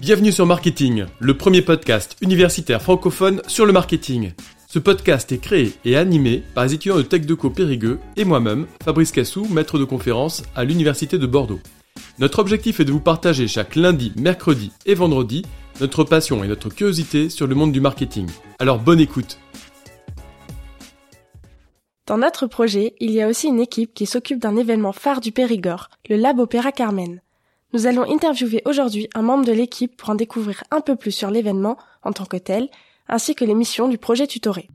Bienvenue sur Marketing, le premier podcast universitaire francophone sur le marketing. Ce podcast est créé et animé par les étudiants de TechDeco Périgueux et moi-même, Fabrice Cassou, maître de conférence à l'Université de Bordeaux. Notre objectif est de vous partager chaque lundi, mercredi et vendredi notre passion et notre curiosité sur le monde du marketing. Alors bonne écoute Dans notre projet, il y a aussi une équipe qui s'occupe d'un événement phare du Périgord, le Lab Opéra Carmen. Nous allons interviewer aujourd'hui un membre de l'équipe pour en découvrir un peu plus sur l'événement en tant que tel, ainsi que les missions du projet tutoré.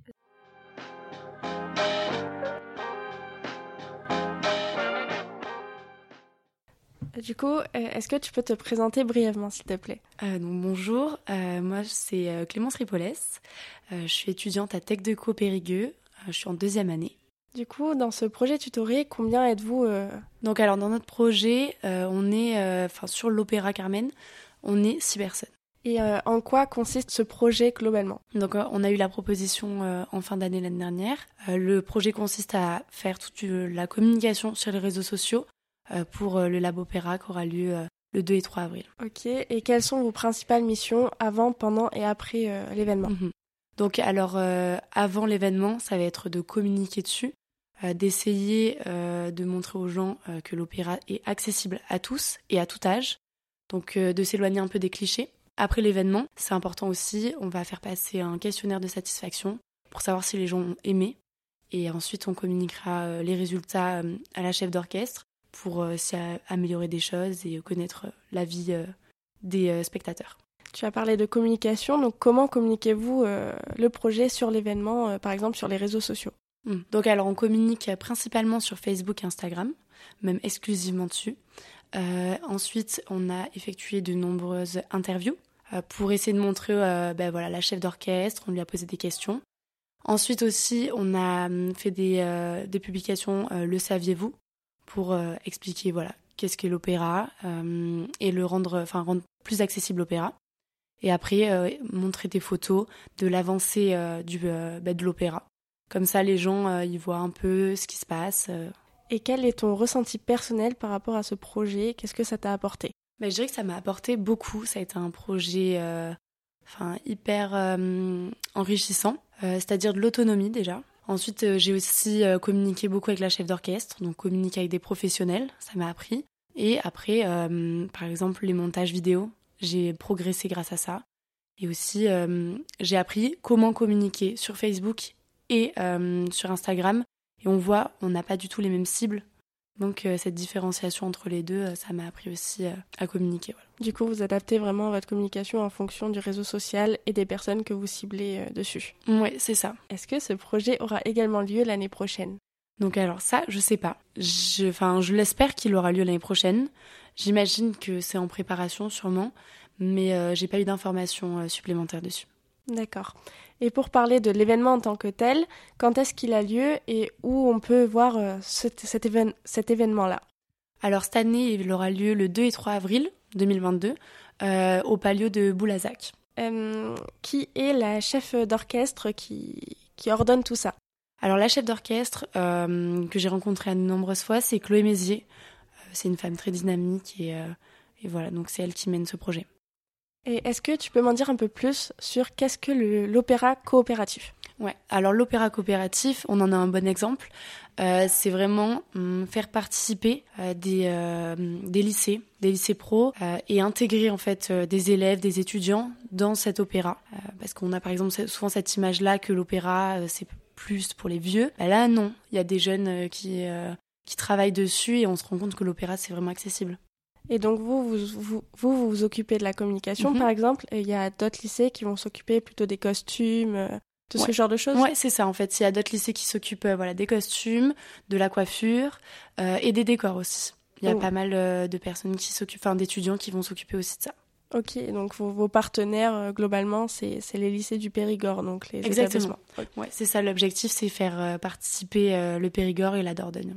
Du coup, euh, est-ce que tu peux te présenter brièvement, s'il te plaît? Euh, donc, Bonjour, euh, moi c'est Clémence Ripolès, je suis étudiante à Tech de Périgueux, je suis en deuxième année. Du coup, dans ce projet tutoré, combien êtes-vous Donc alors dans notre projet, on est, enfin sur l'Opéra Carmen, on est six personnes. Et en quoi consiste ce projet globalement? Donc on a eu la proposition en fin d'année l'année dernière. le projet consiste à faire toute la communication sur les réseaux sociaux euh, pour euh, le Lab Opéra qui aura lieu euh, le 2 et 3 avril. Ok, et quelles sont vos principales missions avant, pendant et après l'événement? Mhm. Donc alors avant l'événement, ça va être de communiquer dessus, d'essayer de montrer aux gens que l'opéra est accessible à tous et à tout âge, donc de s'éloigner un peu des clichés. Après l'événement, c'est important aussi, on va faire passer un questionnaire de satisfaction pour savoir si les gens ont aimé. Et ensuite, on communiquera les résultats à la chef d'orchestre pour euh, améliorer des choses et connaître euh, la vie euh, des spectateurs. Tu as parlé de communication, donc comment communiquez-vous le projet sur l'événement, par exemple sur les réseaux sociaux? Hmm. Donc alors on communique principalement sur Facebook et Instagram, même exclusivement dessus. ensuite, on a effectué de nombreuses interviews pour essayer de montrer ben voilà, la chef d'orchestre, on lui a posé des questions. Ensuite aussi, on a hum, fait des, publications Le saviez-vous? Pour euh, expliquer voilà qu'est-ce qu'est l'opéra euh, et le rendre, rendre plus accessible l'opéra. Et après euh, montrer des photos de l'avancée du bah, de l'opéra. Comme ça, les gens ils voient un peu ce qui se passe. Et quel est ton ressenti personnel par rapport à ce projet? Qu'est-ce que ça t'a apporté? Bah, Je dirais que ça m'a apporté beaucoup. Ça a été un projet enfin, hyper enrichissant, c'est-à-dire de l'autonomie déjà. Ensuite, euh, j'ai aussi euh, communiqué beaucoup avec la chef d'orchestre, donc communiquer avec des professionnels, ça m'a appris. Et après, euh, par exemple, les montages vidéo, j'ai progressé grâce à ça. Et aussi, j'ai appris comment communiquer sur Facebook et sur Instagram. Et on voit, on n'a pas du tout les mêmes cibles. Donc euh, cette différenciation entre les deux, euh, ça m'a appris aussi euh, à communiquer. Du coup, vous adaptez vraiment votre communication en fonction du réseau social et des personnes que vous ciblez dessus. Oui, c'est ça. Est-ce que ce projet aura également lieu l'année prochaine? Donc alors ça, je sais pas. Je, enfin, je l'espère qu'il aura lieu l'année prochaine. J'imagine que c'est en préparation sûrement, mais j'ai pas eu d'informations supplémentaires dessus. D'accord. Et pour parler de l'événement en tant que tel, quand est-ce qu'il a lieu et où on peut voir euh, cet, cet, événement-là? Alors cette année, il aura lieu le 2 et 3 avril 2022 euh, au Palio de Boulazac. Euh, qui est la chef d'orchestre qui, qui ordonne tout ça? Alors la chef d'orchestre que j'ai rencontrée à de nombreuses fois, c'est Chloé Mézier. c'est une femme très dynamique et, et voilà, donc c'est elle qui mène ce projet. Et est-ce que tu peux m'en dire un peu plus sur qu'est-ce que l'opéra coopératif? Ouais, alors l'opéra coopératif, on en a un bon exemple. Euh, c'est vraiment hum, faire participer euh, des, euh, des lycées, des lycées pro, et intégrer en fait des élèves, des étudiants dans cet opéra. parce qu'on a par exemple souvent cette image-là que l'opéra c'est plus pour les vieux. Bah là non, il y a des jeunes qui qui travaillent dessus et on se rend compte que l'opéra c'est vraiment accessible. Et donc vous, vous vous, vous, occupez de la communication, mhm. par exemple, et il y a d'autres lycées qui vont s'occuper plutôt des costumes, euh, de ce genre de choses Ouais, c'est ça en fait. Il y a d'autres lycées qui s'occupent euh, voilà, des costumes, de la coiffure euh, et des décors aussi. Il y a oh. pas mal de personnes qui s'occupent, enfin d'étudiants qui vont s'occuper aussi de ça. Ok, donc vos, partenaires, globalement, c'est les lycées du Périgord, donc les Exactement. Ouais, c'est ça l'objectif, c'est faire participer le Périgord et la Dordogne.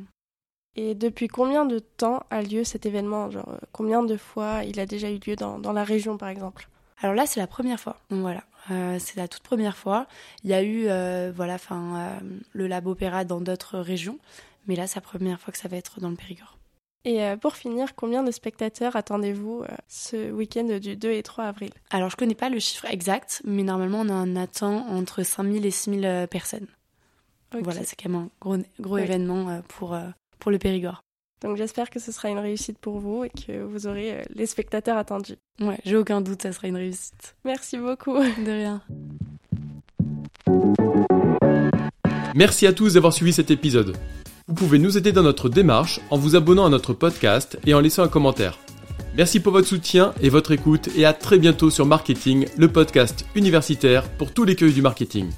Et depuis combien de temps a lieu cet événement? Genre, euh, combien de fois il a déjà eu lieu dans, dans la région, par exemple? Alors là, c'est la première fois. Donc voilà, euh, c'est la toute première fois. Il y a eu, euh, voilà, enfin, le Lab Opéra dans d'autres régions, mais là, c'est la première fois que ça va être dans le Périgord. Et euh, pour finir, combien de spectateurs attendez-vous euh, ce week-end du 2 et 3 avril? Alors, je connais pas le chiffre exact, mais normalement, on en attend entre 5000 et 6000 euh, personnes. Voilà, c'est quand même un gros, gros événement pour, pour le Périgord. Donc j'espère que ce sera une réussite pour vous et que vous aurez les spectateurs attendus. Ouais, j'ai aucun doute, ça sera une réussite. Merci beaucoup. De rien. Merci à tous d'avoir suivi cet épisode. Vous pouvez nous aider dans notre démarche en vous abonnant à notre podcast et en laissant un commentaire. Merci pour votre soutien et votre écoute et à très bientôt sur Marketing, le podcast universitaire pour tous les cueils du marketing.